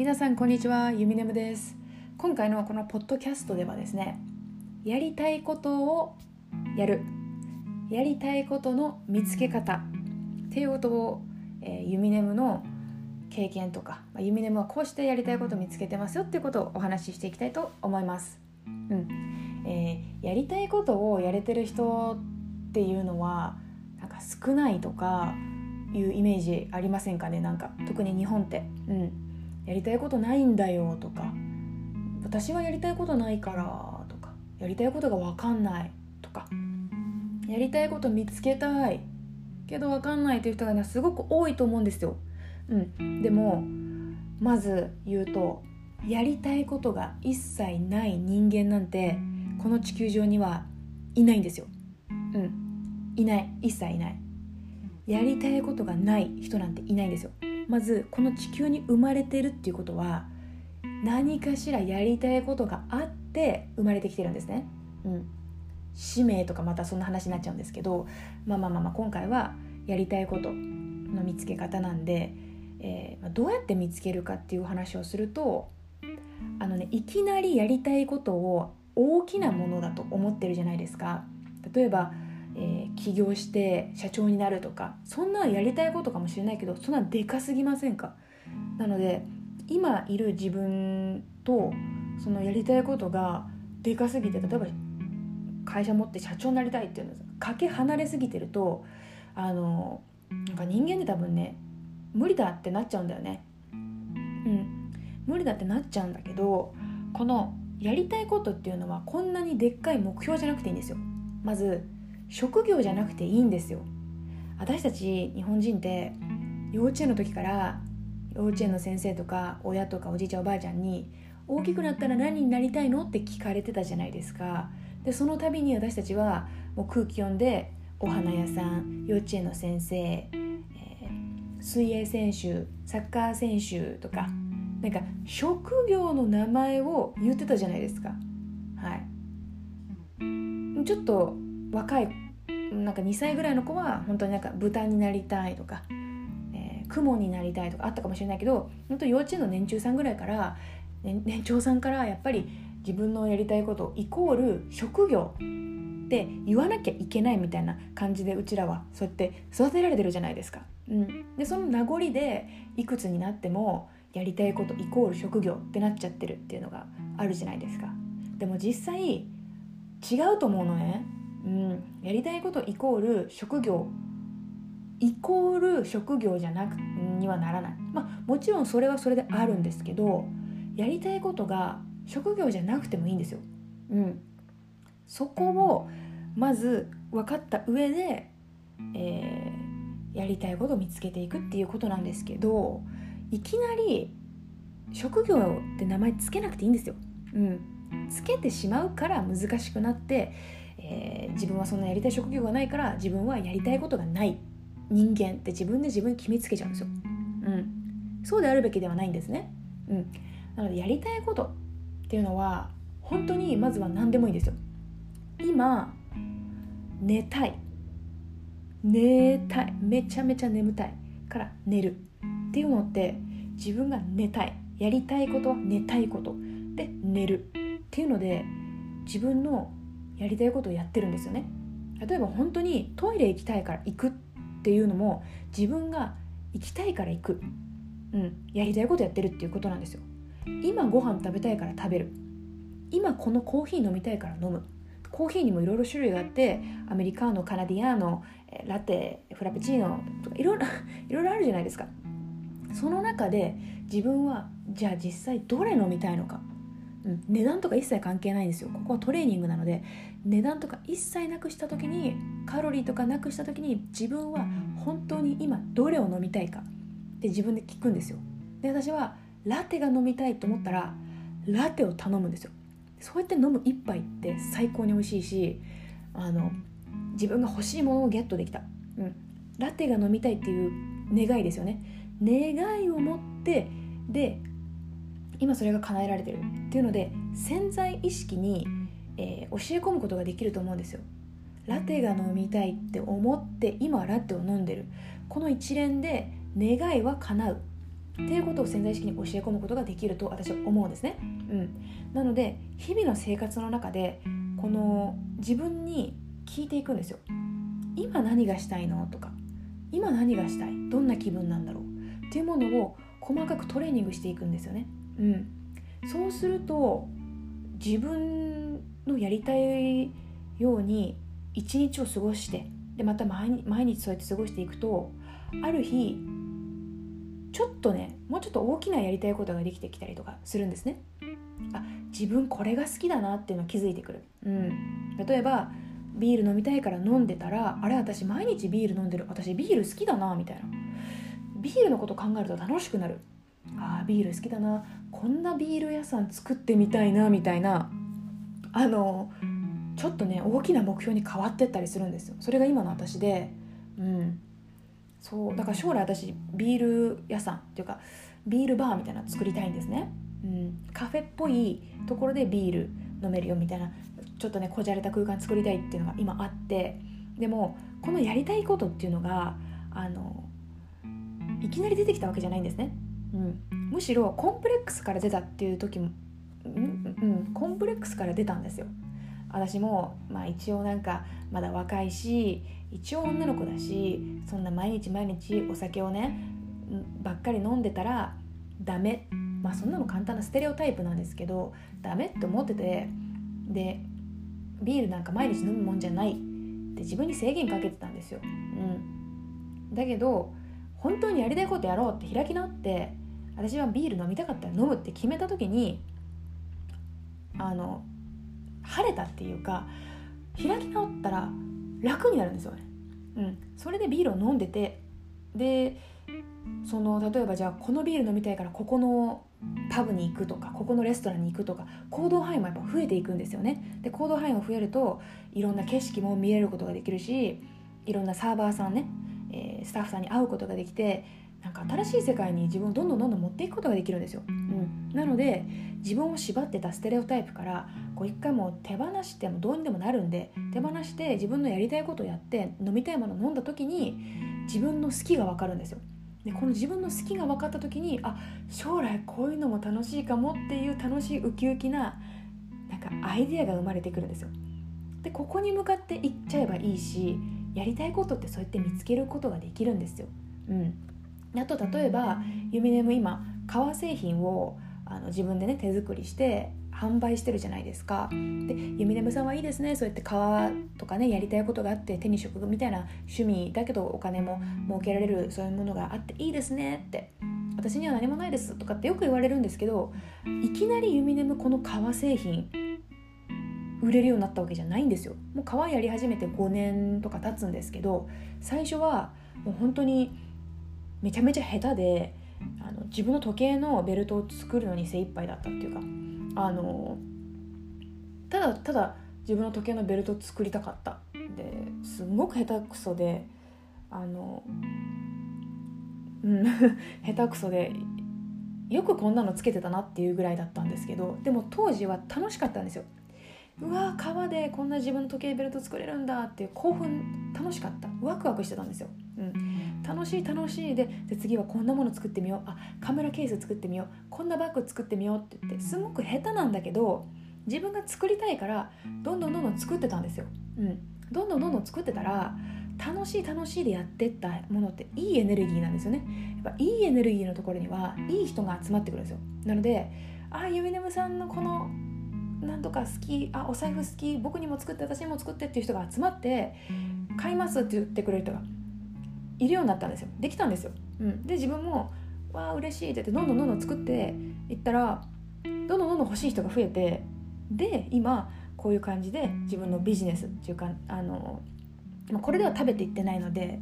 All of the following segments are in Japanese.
皆さんこんにちは。ゆみねむです。今回のこのポッドキャストではですねやりたいことをやる。やりたいことの見つけ方。っていうことを、えー、ユミネムの経験とか、まあ、ユミネムはこうしてやりたいことを見つけてますよ。っていうことをお話ししていきたいと思います。うん。えー、やりたいことをやれてる人っていうのはなんか少ないとかいうイメージありませんかね？なんか特に日本って、うん、やりたいことないんだよとか私はやりたいことないからとかやりたいことが分かんないとかやりたいこと見つけたいけど分かんないという人がねすごく多いと思うんですよ。うん、でもまず言うとやりたいことが一切ない人間なんてこの地球上にはいないんですよ。うん、いない一切いない。やりたいことがない人なんていないんですよ。まずこの地球に生まれてるっていうことは何かしらやりたいことがあって生まれてきてるんですね。うん、使命とかまたそんな話になっちゃうんですけどまあまあまあまあ今回はやりたいことの見つけ方なんで、えー、どうやって見つけるかっていう話をするとあのねいきなりやりたいことを大きなものだと思ってるじゃないですか。例えばえー、起業して社長になるとかそんなやりたいことかもしれないけどそんなでかすぎませんか？なので今いる自分とそのやりたいことがでかすぎて例えば会社持って社長になりたいっていうのかけ離れすぎてるとあのなんか人間で多分ね無理だってなっちゃうんだよね。うん。無理だってなっちゃうんだけどこのやりたいことっていうのはこんなにでっかい目標じゃなくていいんですよ。まず職業じゃなくていいんですよ。私たち日本人って幼稚園の時から幼稚園の先生とか親とかおじいちゃんおばあちゃんに大きくなったら何になりたいのって聞かれてたじゃないですか。でその度に私たちはもう空気読んでお花屋さん幼稚園の先生、えー、水泳選手サッカー選手とかなんか職業の名前を言ってたじゃないですか。はい。ちょっと若いなんか2歳ぐらいの子は本当になんか豚になりたいとか、えー、雲になりたいとかあったかもしれないけど本当幼稚園の年中さんぐらいから、ね、年長さんからやっぱり自分のやりたいことイコール職業って言わなきゃいけないみたいな感じでうちらはそうやって育てられてるじゃないですか。うん、でその名残でいくつになってもやりたいことイコール職業ってなっちゃってるっていうのがあるじゃないですか。でも実際違うと思うのね。うん、やりたいことイコール職業イコール職業じゃなくにはならない。まあもちろんそれはそれであるんですけどやりたいことが職業じゃなくてもいいんですよ。うん、そこをまず分かった上で、えー、やりたいことを見つけていくっていうことなんですけどいきなり職業って名前つけなくていいんですよ。うん、つけてしまうから難しくなってえー、自分はそんなやりたい職業がないから自分はやりたいことがない。人間って自分で自分に決めつけちゃうんですよ。うん、そうであるべきではないんですね。うん、なのでやりたいことっていうのは本当にまずは何でもいいんですよ。今寝たい。寝たい。めちゃめちゃ眠たい。から寝る。っていうのって自分が寝たい。やりたいことは寝たいこと。で寝る。っていうので自分のやりたいことをやってるんですよね。例えば本当にトイレ行きたいから行くっていうのも自分が行きたいから行く、うん、やりたいことやってるっていうことなんですよ。今ご飯食べたいから食べる。今このコーヒー飲みたいから飲む。コーヒーにもいろいろ種類があってアメリカーノカナディアーノラテフラペチーノとかいろいろ いろいろあるじゃないですか。その中で自分はじゃあ実際どれ飲みたいのか。うん、値段とか一切関係ないんですよ。ここはトレーニングなので値段とか一切なくした時にカロリーとかなくした時に自分は本当に今どれを飲みたいかって自分で聞くんですよ。で私はラテが飲みたいと思ったらラテを頼むんですよ。そうやって飲む一杯って最高に美味しいしあの自分が欲しいものをゲットできた、うん、ラテが飲みたいっていう願いですよね。願いを持ってで今それが叶えられてるっていうので潜在意識に、えー、教え込むことができると思うんですよ。ラテが飲みたいって思って今ラテを飲んでる。この一連で願いは叶う。っていうことを潜在意識に教え込むことができると私は思うんですね。うん、なので日々の生活の中でこの自分に聞いていくんですよ。今何がしたいのとか。今何がしたい。どんな気分なんだろう。っていうものを細かくトレーニングしていくんですよね。うん、そうすると自分のやりたいように一日を過ごしてでまた毎日そうやって過ごしていくとある日ちょっとねもうちょっと大きなやりたいことができてきたりとかするんですね。あ自分これが好きだなっていうのを気づいてくる。うん、例えばビール飲みたいから飲んでたらあれ私毎日ビール飲んでる。私ビール好きだなみたいな。ビールのこと考えると楽しくなる。あービール好きだな。こんなビール屋さん作ってみたいなみたいな。あのちょっとね大きな目標に変わってったりするんですよ。それが今の私で。うん。そうだから将来私ビール屋さんっていうかビールバーみたいな作りたいんですね、うん、カフェっぽいところでビール飲めるよみたいなちょっとねこじゃれた空間作りたいっていうのが今あって。でもこのやりたいことっていうのがあのいきなり出てきたわけじゃないんですね、うん、むしろコンプレックスから出たっていう時も、うん、うん、コンプレックスから出たんですよ。私も、まあ、一応なんかまだ若いし一応女の子だしそんな毎日毎日お酒をねばっかり飲んでたらダメ。まあそんなの簡単なステレオタイプなんですけどダメって思っててでビールなんか毎日飲むもんじゃないって自分に制限かけてたんですよ。うん、だけど本当にやりたいことやろうって開き直って私はビール飲みたかったら飲むって決めた時にあの晴れたっていうか開き直ったら楽になるんですよね。うん、それでビールを飲んでてでその例えばじゃあこのビール飲みたいからここのパブに行くとかここのレストランに行くとか行動範囲もやっぱ増えていくんですよね。で行動範囲が増えるといろんな景色も見れることができるしいろんなサーバーさんね、えー、スタッフさんに会うことができてなんか新しい世界に自分をどんどんどんどん持っていくことができるんですよ、うん、なので自分を縛ってたステレオタイプからこう一回も手放してもどうにでもなるんで手放して自分のやりたいことをやって飲みたいものを飲んだ時に自分の好きが分かるんですよでこの自分の好きが分かった時にあ将来こういうのも楽しいかもっていう楽しいウキウキななんかアイデアが生まれてくるんですよ。でここに向かっていっちゃえばいいしやりたいことってそうやって見つけることができるんですよ。うん、あと例えばユミネム今革製品をあの自分でね手作りして販売してるじゃないですか。でユミネムさんはいいですね。そうやって革とかねやりたいことがあって手に職みたいな趣味だけどお金も儲けられるそういうものがあっていいですね。って私には何もないです。とかってよく言われるんですけどいきなりユミネムこの革製品売れるようになったわけじゃないんですよ。もう革やり始めて5年とか経つんですけど最初はもう本当にめちゃめちゃ下手であの自分の時計のベルトを作るのに精一杯だったっていうかあのただただ自分の時計のベルト作りたかったですごく下手くそであのうん 下手くそでよくこんなのつけてたなっていうぐらいだったんですけどでも当時は楽しかったんですよ。うわ川でこんな自分の時計ベルト作れるんだっていう興奮楽しかった。ワクワクしてたんですよ、うん、楽しい楽しいでで次はこんなもの作ってみよう。あカメラケース作ってみよう。こんなバッグ作ってみようって言ってすごく下手なんだけど自分が作りたいからどんどんどんどん作ってたんですよ、うん、どんどんどんどん作ってたら楽しい楽しいでやってったものっていいエネルギーなんですよね。やっぱいいエネルギーのところにはいい人が集まってくるんですよ。なのでああユミネムさんのこのなんとか好きあお財布好き僕にも作って私にも作ってっていう人が集まって買いますって言ってくれる人が。いるようになったんですよ。できたんですよ、うん、で自分もわあ嬉しいって言ってどんどんどんどん作っていったらどんどんどんどん欲しい人が増えてで今こういう感じで自分のビジネスっていうかあのこれでは食べていってないので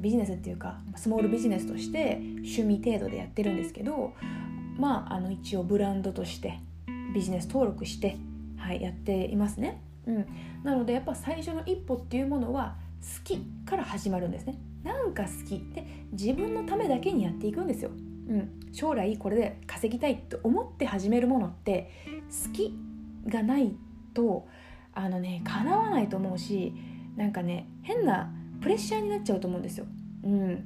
ビジネスっていうかスモールビジネスとして趣味程度でやってるんですけどまああの一応ブランドとしてビジネス登録して、はい、やっていますね。うん、なのでやっぱ最初の一歩っていうものは好きから始まるんですね。なんか好き。で自分のためだけにやっていくんですよ。うん、将来これで稼ぎたいと思って始めるものって好きがないとあのね叶わないと思うしなんかね変なプレッシャーになっちゃうと思うんですよ。うん、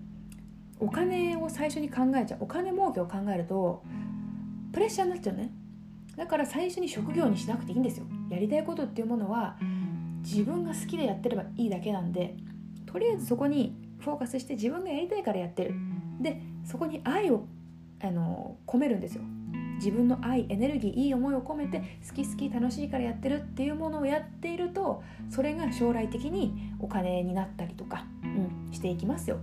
お金を最初に考えちゃう。お金儲けを考えるとプレッシャーになっちゃうね。だから最初に職業にしなくていいんですよ。やりたいことっていうものは自分が好きでやってればいいだけなんでとりあえずそこにフォーカスして自分がやりたいからやってる。でそこに愛をあの込めるんですよ。自分の愛エネルギーいい思いを込めて好き好き楽しいからやってるっていうものをやっているとそれが将来的にお金になったりとか、うん、していきますよ。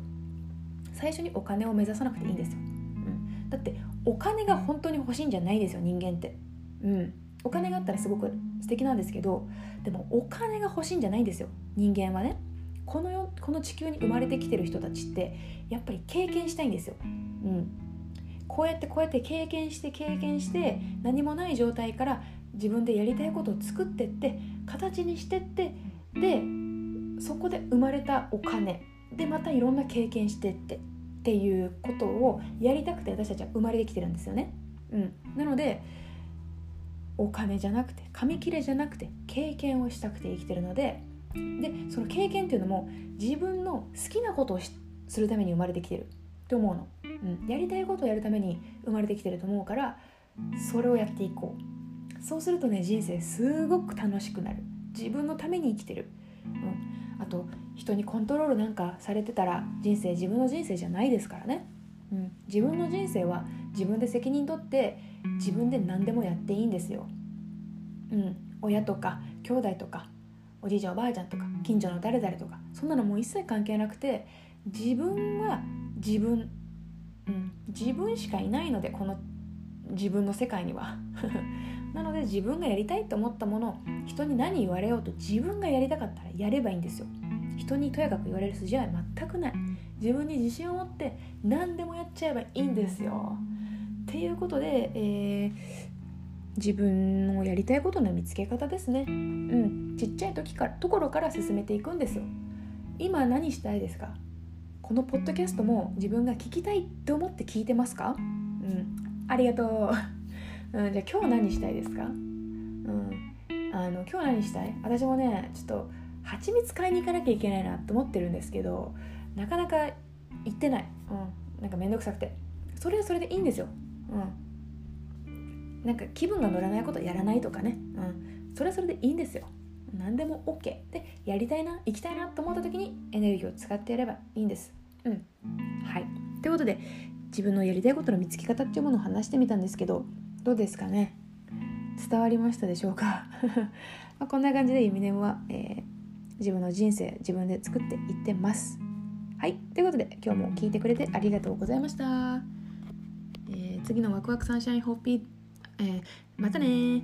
最初にお金を目指さなくていいんですよ、うん、だってお金が本当に欲しいんじゃないですよ人間って、うん、お金があったらすごく素敵なんですけどでもお金が欲しいんじゃないんですよ人間はねこの世この地球に生まれてきてる人たちってやっぱり経験したいんですよ、うん、こうやってこうやって経験して経験して何もない状態から自分でやりたいことを作ってって形にしてってでそこで生まれたお金。でまたいろんな経験してってっていうことをやりたくて私たちは生まれてきてるんですよね。うん、なのでお金じゃなくて紙切れじゃなくて経験をしたくて生きてるのででその経験っていうのも自分の好きなことをするために生まれてきてるって思うの、うん、やりたいことをやるために生まれてきてると思うからそれをやっていこう。そうするとね人生すごく楽しくなる。自分のために生きてる、うん、あと人にコントロールなんかされてたら人生自分の人生じゃないですからね、うん、自分の人生は自分で責任取って自分で何でもやっていいんですよ、うん、親とか兄弟とかおじいちゃんおばあちゃんとか近所の誰々とかそんなのもう一切関係なくて自分は自分、うん、自分しかいないのでこの自分の世界には。なので自分がやりたいと思ったものを人に何言われようと自分がやりたかったらやればいいんですよ。人にとやかく言われる筋合い全くない。自分に自信を持って何でもやっちゃえばいいんですよ。っていうことで、えー、自分のやりたいことの見つけ方ですね。うん。ちっちゃい時からところから進めていくんですよ。今何したいですか？このポッドキャストも自分が聞きたいって思って聞いてますか？うん。ありがとう、うん、じゃあ今日何したいですか？うん。あの今日何したい？私もねちょっと蜂蜜買いに行かなきゃいけないなと思ってるんですけどなかなか行ってない、うん、なんか面倒くさくて。それはそれでいいんですよ、うん、なんか気分が乗らないことやらないとかね、うん、それはそれでいいんですよ。何でも OK でやりたいな行きたいなと思った時にエネルギーを使ってやればいいんです。うん。はい。ということで自分のやりたいことの見つけ方っていうものを話してみたんですけどどうですかね？伝わりましたでしょうか？まあこんな感じでユミネムは、えー、自分の人生自分で作っていってます。はい。ということで今日も聞いてくれてありがとうございました、えー、次のワクワクサンシャインホッピー、えー、またね